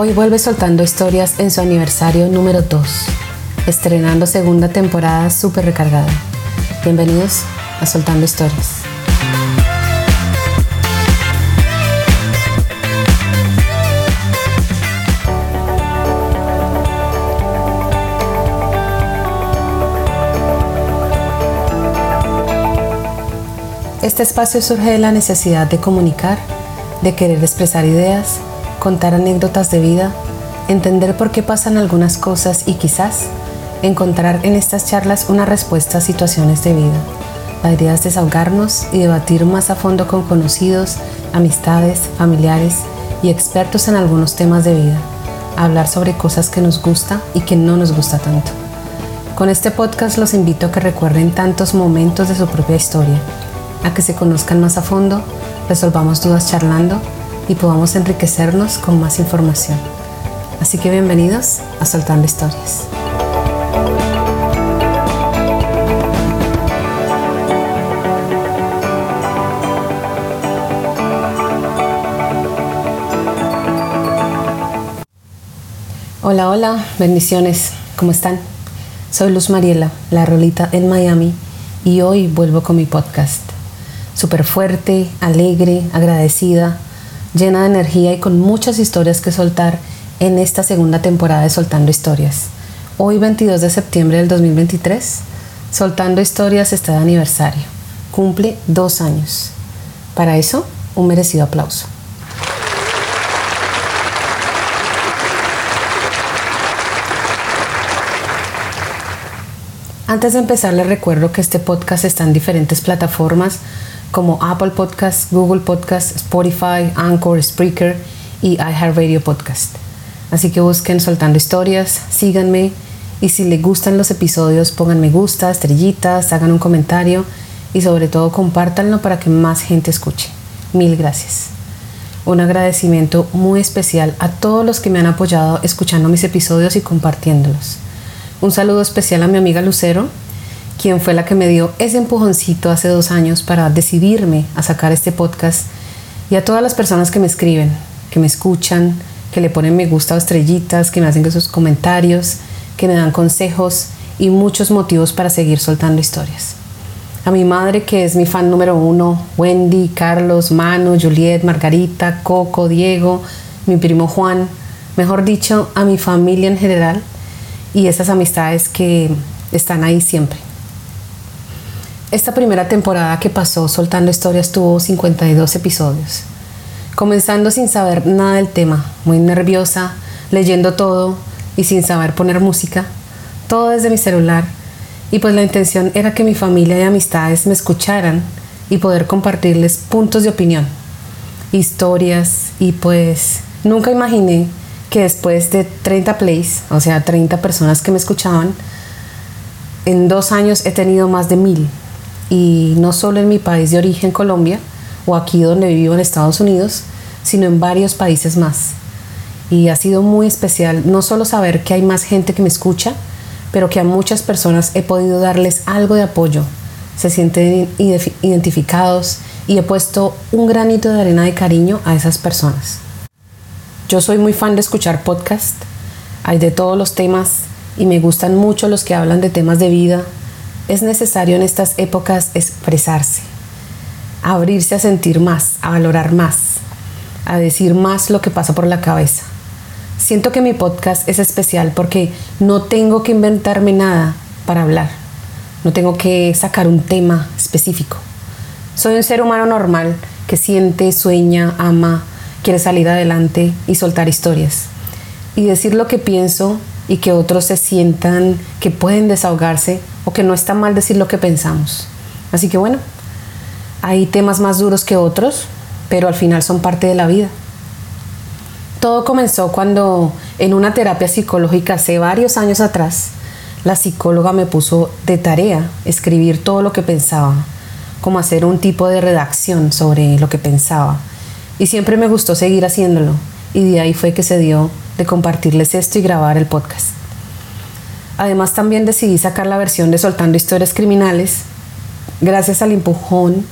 Hoy vuelve soltando historias en su aniversario número 2, estrenando segunda temporada súper recargada. Bienvenidos a Soltando Historias. Este espacio surge de la necesidad de comunicar, de querer expresar ideas, contar anécdotas de vida, entender por qué pasan algunas cosas y quizás encontrar en estas charlas una respuesta a situaciones de vida. La idea es desahogarnos y debatir más a fondo con conocidos, amistades, familiares y expertos en algunos temas de vida. Hablar sobre cosas que nos gusta y que no nos gusta tanto. Con este podcast los invito a que recuerden tantos momentos de su propia historia, a que se conozcan más a fondo, resolvamos dudas charlando y podamos enriquecernos con más información. Así que bienvenidos a Soltando Historias. Hola, hola, bendiciones, ¿cómo están? Soy Luz Mariela, la rolita en Miami, y hoy vuelvo con mi podcast. Súper fuerte, alegre, agradecida, llena de energía y con muchas historias que soltar en esta segunda temporada de Soltando Historias. Hoy 22 de septiembre del 2023, Soltando Historias está de aniversario. Cumple dos años. Para eso, un merecido aplauso. Antes de empezar les recuerdo que este podcast está en diferentes plataformas como Apple Podcast, Google Podcast, Spotify, Anchor, Spreaker y iHeartRadio Podcast. Así que busquen Soltando Historias, síganme y si les gustan los episodios pongan me gusta, estrellitas, hagan un comentario y sobre todo compártanlo para que más gente escuche. Mil gracias. Un agradecimiento muy especial a todos los que me han apoyado escuchando mis episodios y compartiéndolos. Un saludo especial a mi amiga Lucero, quien fue la que me dio ese empujoncito hace dos años para decidirme a sacar este podcast, y a todas las personas que me escriben, que me escuchan, que le ponen me gusta o estrellitas, que me hacen sus comentarios, que me dan consejos y muchos motivos para seguir soltando historias. A mi madre, que es mi fan número uno, Wendy, Carlos, Manu, Juliet, Margarita, Coco, Diego, mi primo Juan, mejor dicho, a mi familia en general y esas amistades que están ahí siempre. Esta primera temporada que pasó soltando historias tuvo 52 episodios. Comenzando sin saber nada del tema, muy nerviosa, leyendo todo y sin saber poner música, todo desde mi celular. Y pues la intención era que mi familia y amistades me escucharan y poder compartirles puntos de opinión, historias y pues nunca imaginé que después de 30 plays, o sea, 30 personas que me escuchaban, en dos años he tenido más de mil y no solo en mi país de origen, Colombia, o aquí donde vivo en Estados Unidos, sino en varios países más. Y ha sido muy especial no solo saber que hay más gente que me escucha, pero que a muchas personas he podido darles algo de apoyo, se sienten identificados y he puesto un granito de arena de cariño a esas personas. Yo soy muy fan de escuchar podcast, hay de todos los temas y me gustan mucho los que hablan de temas de vida, es necesario en estas épocas expresarse, abrirse a sentir más, a valorar más, a decir más lo que pasa por la cabeza. Siento que mi podcast es especial porque no tengo que inventarme nada para hablar. No tengo que sacar un tema específico. Soy un ser humano normal que siente, sueña, ama, quiere salir adelante y soltar historias. Y decir lo que pienso y que otros se sientan que pueden desahogarse o que no está mal decir lo que pensamos. Así que bueno, hay temas más duros que otros, pero al final son parte de la vida. Todo comenzó cuando en una terapia psicológica hace varios años atrás, la psicóloga me puso de tarea escribir todo lo que pensaba, como hacer un tipo de redacción sobre lo que pensaba. Y siempre me gustó seguir haciéndolo, y de ahí fue que se dio de compartirles esto y grabar el podcast. Además también decidí sacar la versión de Soltando Historias Criminales gracias al empujón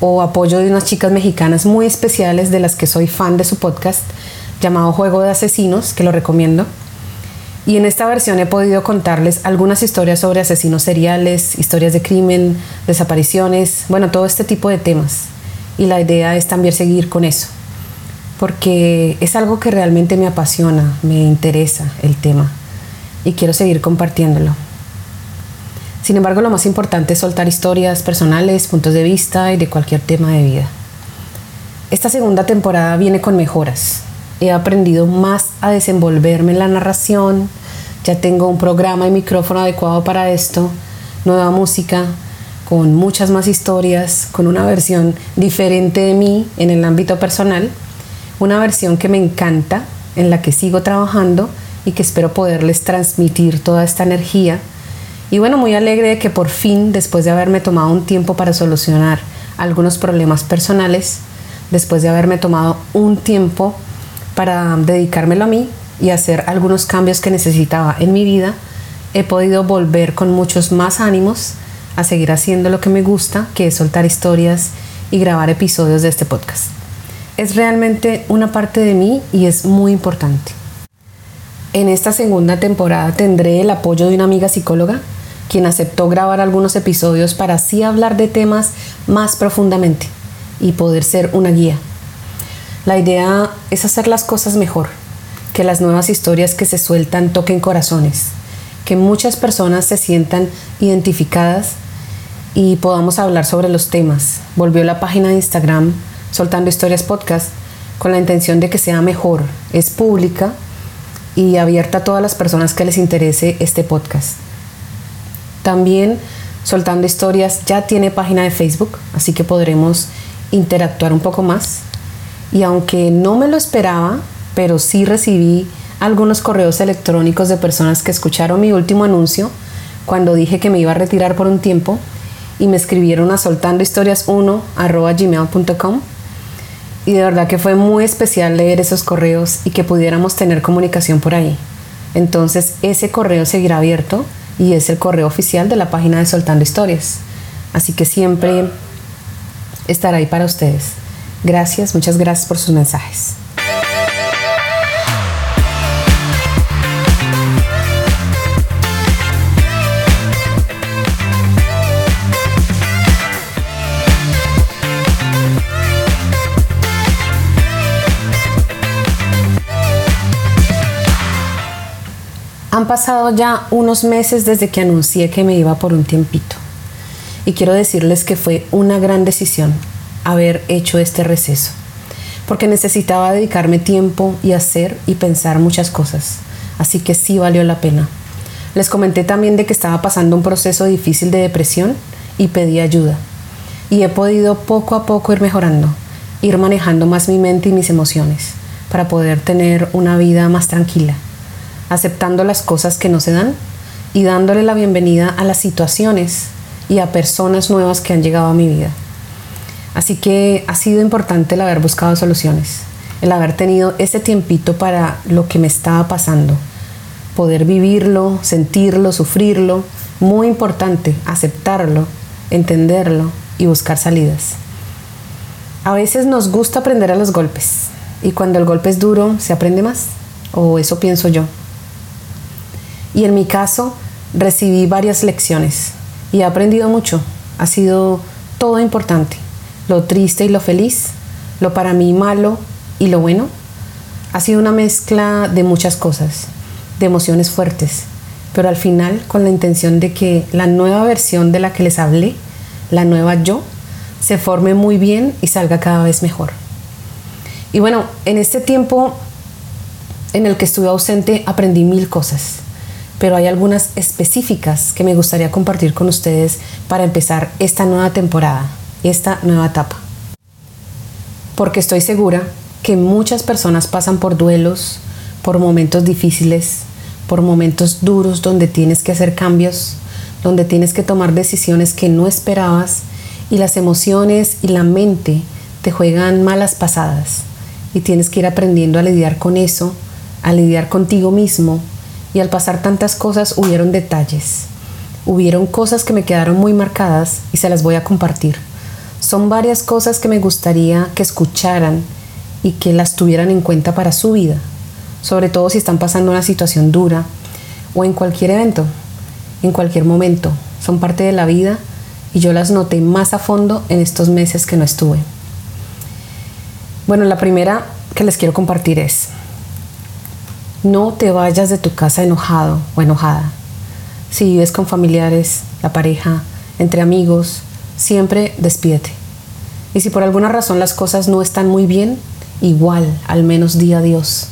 o apoyo de unas chicas mexicanas muy especiales de las que soy fan de su podcast, llamado Juego de Asesinos, que lo recomiendo. Y en esta versión he podido contarles algunas historias sobre asesinos seriales, historias de crimen, desapariciones, bueno, todo este tipo de temas. Y la idea es también seguir con eso, porque es algo que realmente me apasiona, me interesa el tema y quiero seguir compartiéndolo. Sin embargo, lo más importante es soltar historias personales, puntos de vista y de cualquier tema de vida. Esta segunda temporada viene con mejoras. He aprendido más a desenvolverme en la narración, ya tengo un programa y micrófono adecuado para esto, nueva música, con muchas más historias, con una versión diferente de mí en el ámbito personal, una versión que me encanta, en la que sigo trabajando y que espero poderles transmitir toda esta energía. Y bueno, muy alegre de que por fin, después de haberme tomado un tiempo para solucionar algunos problemas personales, después de haberme tomado un tiempo para dedicármelo a mí y hacer algunos cambios que necesitaba en mi vida, he podido volver con muchos más ánimos a seguir haciendo lo que me gusta, que es soltar historias y grabar episodios de este podcast. Es realmente una parte de mí y es muy importante. En esta segunda temporada tendré el apoyo de una amiga psicóloga, quien aceptó grabar algunos episodios para así hablar de temas más profundamente y poder ser una guía. La idea es hacer las cosas mejor, que las nuevas historias que se sueltan toquen corazones, que muchas personas se sientan identificadas y podamos hablar sobre los temas. Volvió la página de Instagram Soltando Historias Podcast con la intención de que sea mejor. Es pública y abierta a todas las personas que les interese este podcast. También Soltando Historias ya tiene página de Facebook, así que podremos interactuar un poco más. Y aunque no me lo esperaba, pero sí recibí algunos correos electrónicos de personas que escucharon mi último anuncio cuando dije que me iba a retirar por un tiempo y me escribieron a soltandohistorias1 gmail.com y de verdad que fue muy especial leer esos correos y que pudiéramos tener comunicación por ahí. Entonces ese correo seguirá abierto y es el correo oficial de la página de Soltando Historias. Así que siempre estará ahí para ustedes. Gracias, muchas gracias por sus mensajes. Pasado ya unos meses desde que anuncié que me iba por un tiempito. Y quiero decirles que fue una gran decisión haber hecho este receso, porque necesitaba dedicarme tiempo y hacer y pensar muchas cosas. Así que sí valió la pena. Les comenté también de que estaba pasando un proceso difícil de depresión y pedí ayuda. Y he podido poco a poco ir mejorando, ir manejando más mi mente y mis emociones para poder tener una vida más tranquila aceptando las cosas que no se dan y dándole la bienvenida a las situaciones y a personas nuevas que han llegado a mi vida. Así que ha sido importante el haber buscado soluciones, el haber tenido ese tiempito para lo que me estaba pasando, poder vivirlo, sentirlo, sufrirlo, muy importante, aceptarlo, entenderlo y buscar salidas. A veces nos gusta aprender a los golpes y cuando el golpe es duro se aprende más, o eso pienso yo. Y en mi caso recibí varias lecciones y he aprendido mucho. Ha sido todo importante. Lo triste y lo feliz, lo para mí malo y lo bueno. Ha sido una mezcla de muchas cosas, de emociones fuertes, pero al final con la intención de que la nueva versión de la que les hablé, la nueva yo, se forme muy bien y salga cada vez mejor. Y bueno, en este tiempo en el que estuve ausente aprendí mil cosas pero hay algunas específicas que me gustaría compartir con ustedes para empezar esta nueva temporada, esta nueva etapa. Porque estoy segura que muchas personas pasan por duelos, por momentos difíciles, por momentos duros donde tienes que hacer cambios, donde tienes que tomar decisiones que no esperabas y las emociones y la mente te juegan malas pasadas y tienes que ir aprendiendo a lidiar con eso, a lidiar contigo mismo y al pasar tantas cosas hubieron detalles. Hubieron cosas que me quedaron muy marcadas y se las voy a compartir. Son varias cosas que me gustaría que escucharan y que las tuvieran en cuenta para su vida, sobre todo si están pasando una situación dura o en cualquier evento, en cualquier momento. Son parte de la vida y yo las noté más a fondo en estos meses que no estuve. Bueno, la primera que les quiero compartir es, no te vayas de tu casa enojado o enojada. Si vives con familiares, la pareja, entre amigos, siempre despídete. Y si por alguna razón las cosas no están muy bien, igual, al menos di adiós.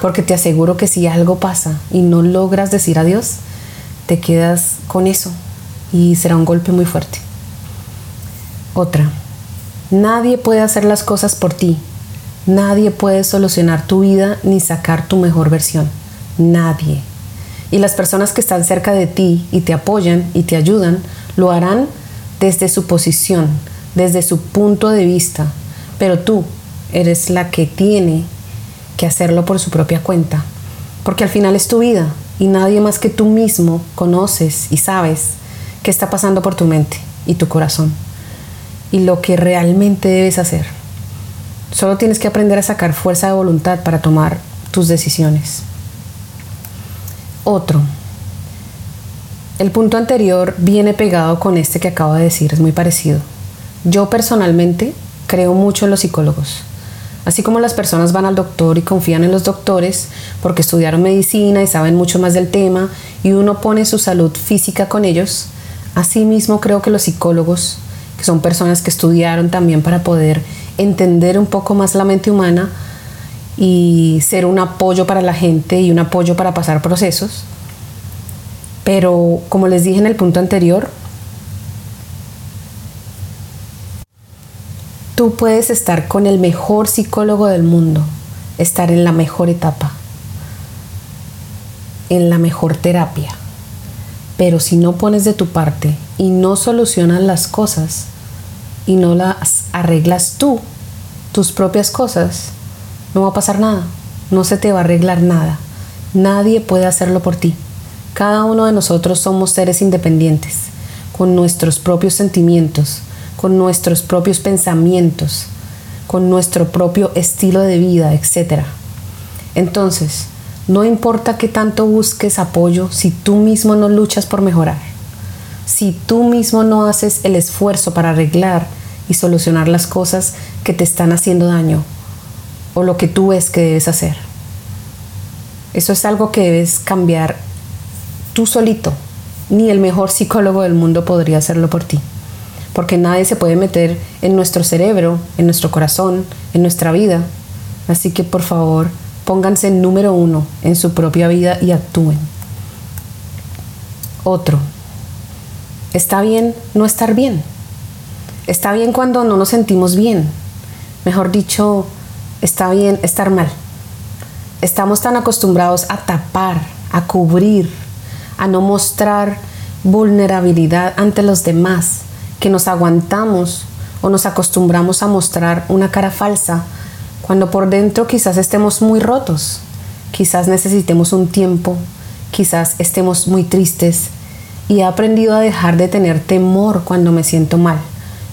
Porque te aseguro que si algo pasa y no logras decir adiós, te quedas con eso y será un golpe muy fuerte. Otra, nadie puede hacer las cosas por ti. Nadie puede solucionar tu vida ni sacar tu mejor versión. Nadie. Y las personas que están cerca de ti y te apoyan y te ayudan, lo harán desde su posición, desde su punto de vista. Pero tú eres la que tiene que hacerlo por su propia cuenta. Porque al final es tu vida y nadie más que tú mismo conoces y sabes qué está pasando por tu mente y tu corazón y lo que realmente debes hacer. Solo tienes que aprender a sacar fuerza de voluntad para tomar tus decisiones. Otro. El punto anterior viene pegado con este que acabo de decir, es muy parecido. Yo personalmente creo mucho en los psicólogos. Así como las personas van al doctor y confían en los doctores porque estudiaron medicina y saben mucho más del tema y uno pone su salud física con ellos, Asimismo, creo que los psicólogos, que son personas que estudiaron también para poder entender un poco más la mente humana y ser un apoyo para la gente y un apoyo para pasar procesos. Pero como les dije en el punto anterior, tú puedes estar con el mejor psicólogo del mundo, estar en la mejor etapa, en la mejor terapia pero si no pones de tu parte y no solucionas las cosas y no las arreglas tú, tus propias cosas, no va a pasar nada. No se te va a arreglar nada. Nadie puede hacerlo por ti. Cada uno de nosotros somos seres independientes, con nuestros propios sentimientos, con nuestros propios pensamientos, con nuestro propio estilo de vida, etc. Entonces, no importa qué tanto busques apoyo si tú mismo no luchas por mejorar, si tú mismo no haces el esfuerzo para arreglar y solucionar las cosas que te están haciendo daño o lo que tú ves que debes hacer. Eso es algo que debes cambiar tú solito. Ni el mejor psicólogo del mundo podría hacerlo por ti. Porque nadie se puede meter en nuestro cerebro, en nuestro corazón, en nuestra vida. Así que por favor, Pónganse número uno en su propia vida y actúen. Otro. Está bien no estar bien. Está bien cuando no nos sentimos bien. Mejor dicho, está bien estar mal. Estamos tan acostumbrados a tapar, a cubrir, a no mostrar vulnerabilidad ante los demás, que nos aguantamos o nos acostumbramos a mostrar una cara falsa cuando por dentro quizás estemos muy rotos, quizás necesitemos un tiempo, quizás estemos muy tristes y he aprendido a dejar de tener temor cuando me siento mal,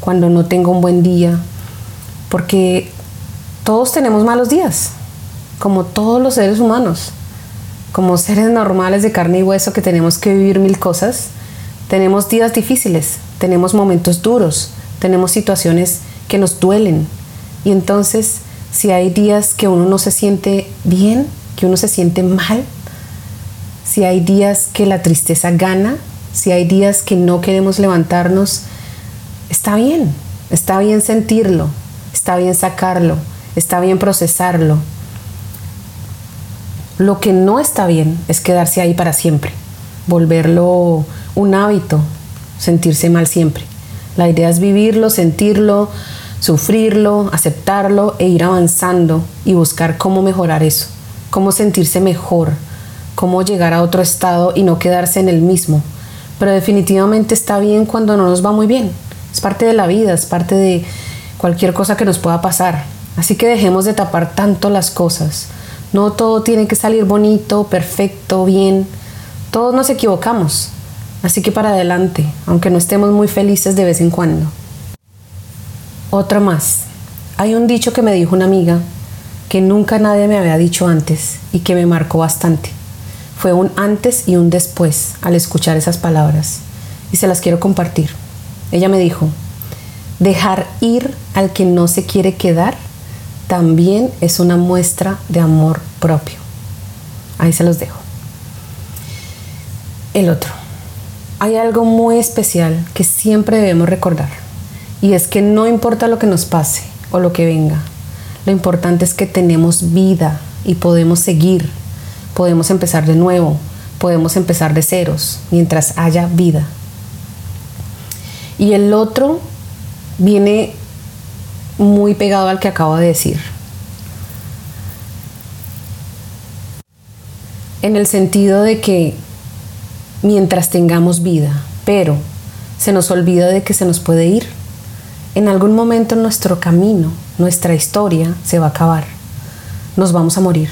cuando no tengo un buen día, porque todos tenemos malos días, como todos los seres humanos, como seres normales de carne y hueso que tenemos que vivir mil cosas, tenemos días difíciles, tenemos momentos duros, tenemos situaciones que nos duelen. Y entonces si hay días que uno no se siente bien, que uno se siente mal, si hay días que la tristeza gana, si hay días que no queremos levantarnos, está bien, está bien sentirlo, está bien sacarlo, está bien procesarlo. Lo que no está bien es quedarse ahí para siempre, volverlo un hábito, sentirse mal siempre. La idea es vivirlo, sentirlo, sufrirlo, aceptarlo e ir avanzando y buscar cómo mejorar eso, cómo sentirse mejor, cómo llegar a otro estado y no quedarse en el mismo. Pero definitivamente está bien cuando no nos va muy bien. Es parte de la vida, es parte de cualquier cosa que nos pueda pasar. Así que dejemos de tapar tanto las cosas. No todo tiene que salir bonito, perfecto, bien. Todos nos equivocamos. Así que para adelante, aunque no estemos muy felices de vez en cuando. Otra más. Hay un dicho que me dijo una amiga que nunca nadie me había dicho antes y que me marcó bastante. Fue un antes y un después al escuchar esas palabras y se las quiero compartir. Ella me dijo, dejar ir al que no se quiere quedar también es una muestra de amor propio. Ahí se los dejo. El otro. Hay algo muy especial que siempre debemos recordar y es que no importa lo que nos pase o lo que venga, lo importante es que tenemos vida y podemos seguir, podemos empezar de nuevo, podemos empezar de ceros mientras haya vida. Y el otro viene muy pegado al que acabo de decir. En el sentido de que mientras tengamos vida, pero se nos olvida de que se nos puede ir. En algún momento nuestro camino, nuestra historia se va a acabar. Nos vamos a morir.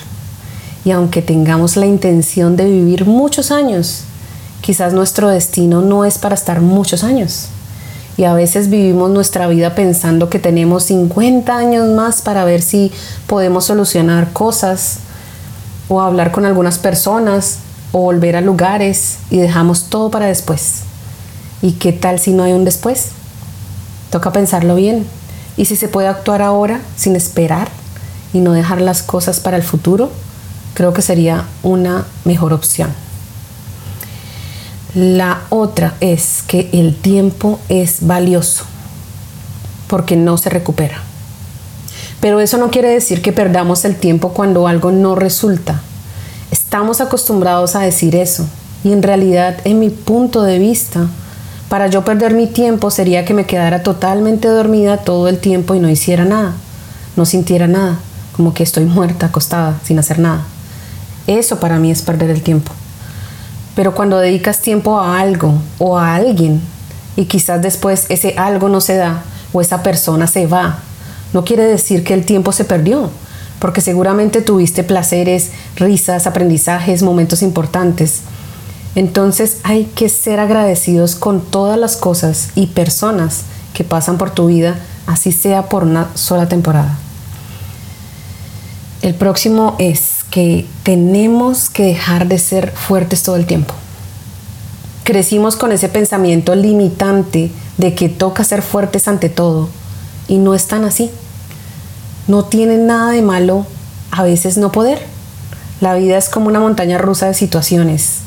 Y aunque tengamos la intención de vivir muchos años, quizás nuestro destino no es para estar muchos años. Y a veces vivimos nuestra vida pensando que tenemos 50 años más para ver si podemos solucionar cosas o hablar con algunas personas o volver a lugares y dejamos todo para después. ¿Y qué tal si no hay un después? Toca pensarlo bien. ¿Y si se puede actuar ahora sin esperar y no dejar las cosas para el futuro? Creo que sería una mejor opción. La otra es que el tiempo es valioso porque no se recupera. Pero eso no quiere decir que perdamos el tiempo cuando algo no resulta. Estamos acostumbrados a decir eso y en realidad en mi punto de vista, para yo perder mi tiempo sería que me quedara totalmente dormida todo el tiempo y no hiciera nada, no sintiera nada, como que estoy muerta, acostada, sin hacer nada. Eso para mí es perder el tiempo. Pero cuando dedicas tiempo a algo o a alguien y quizás después ese algo no se da o esa persona se va, no quiere decir que el tiempo se perdió, porque seguramente tuviste placeres, risas, aprendizajes, momentos importantes. Entonces hay que ser agradecidos con todas las cosas y personas que pasan por tu vida, así sea por una sola temporada. El próximo es que tenemos que dejar de ser fuertes todo el tiempo. Crecimos con ese pensamiento limitante de que toca ser fuertes ante todo y no es tan así. No tiene nada de malo a veces no poder. La vida es como una montaña rusa de situaciones,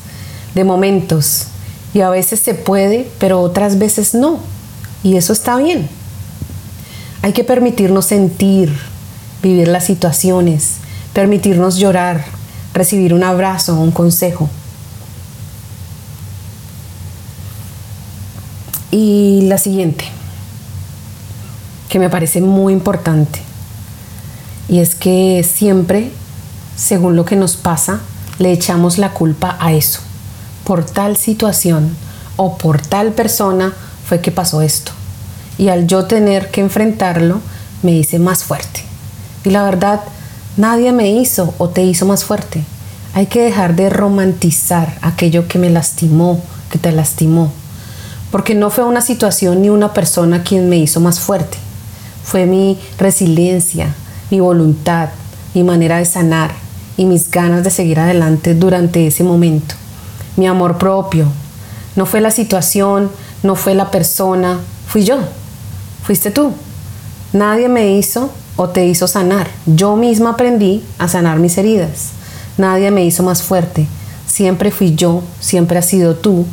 de momentos, y a veces se puede, pero otras veces no. Y eso está bien. Hay que permitirnos sentir, vivir las situaciones, permitirnos llorar, recibir un abrazo, un consejo. Y la siguiente, que me parece muy importante, y es que siempre, según lo que nos pasa, le echamos la culpa a eso. Por tal situación o por tal persona fue que pasó esto. Y al yo tener que enfrentarlo, me hice más fuerte. Y la verdad, Nadie me hizo o te hizo más fuerte. Hay que dejar de romantizar aquello que me lastimó, que te lastimó. Porque no fue una situación ni una persona quien me hizo más fuerte. Fue mi resiliencia, mi voluntad, mi manera de sanar y mis ganas de seguir adelante durante ese momento. Mi amor propio. No fue la situación, no fue la persona, fui yo. Fuiste tú. Nadie me hizo o te hizo sanar. Yo misma aprendí a sanar mis heridas. Nadie me hizo más fuerte. Siempre fui yo, siempre has sido tú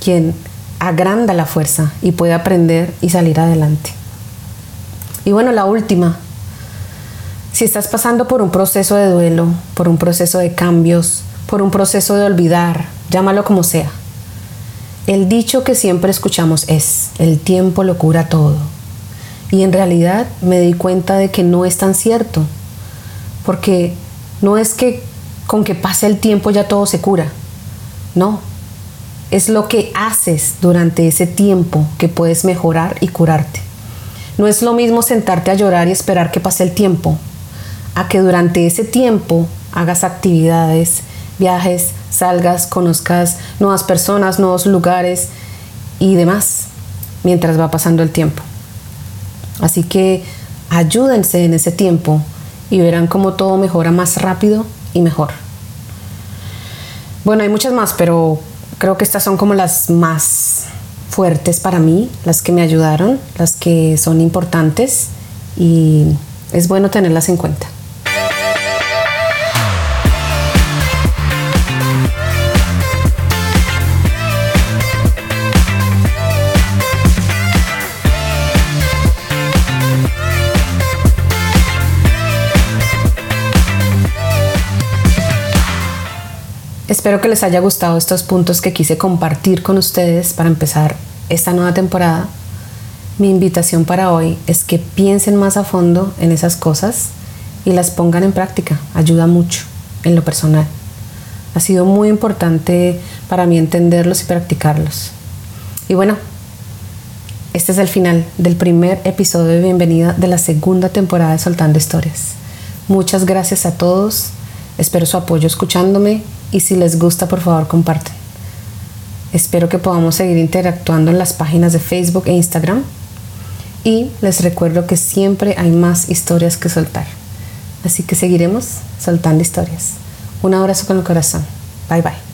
quien agranda la fuerza y puede aprender y salir adelante. Y bueno, la última. Si estás pasando por un proceso de duelo, por un proceso de cambios, por un proceso de olvidar, llámalo como sea. El dicho que siempre escuchamos es, el tiempo lo cura todo. Y en realidad me di cuenta de que no es tan cierto, porque no es que con que pase el tiempo ya todo se cura, no, es lo que haces durante ese tiempo que puedes mejorar y curarte. No es lo mismo sentarte a llorar y esperar que pase el tiempo, a que durante ese tiempo hagas actividades, viajes, salgas, conozcas nuevas personas, nuevos lugares y demás, mientras va pasando el tiempo. Así que ayúdense en ese tiempo y verán cómo todo mejora más rápido y mejor. Bueno, hay muchas más, pero creo que estas son como las más fuertes para mí, las que me ayudaron, las que son importantes y es bueno tenerlas en cuenta. Espero que les haya gustado estos puntos que quise compartir con ustedes para empezar esta nueva temporada. Mi invitación para hoy es que piensen más a fondo en esas cosas y las pongan en práctica. Ayuda mucho en lo personal. Ha sido muy importante para mí entenderlos y practicarlos. Y bueno, este es el final del primer episodio de bienvenida de la segunda temporada de Soltando Historias. Muchas gracias a todos. Espero su apoyo escuchándome y si les gusta por favor comparten. Espero que podamos seguir interactuando en las páginas de Facebook e Instagram y les recuerdo que siempre hay más historias que soltar. Así que seguiremos soltando historias. Un abrazo con el corazón. Bye bye.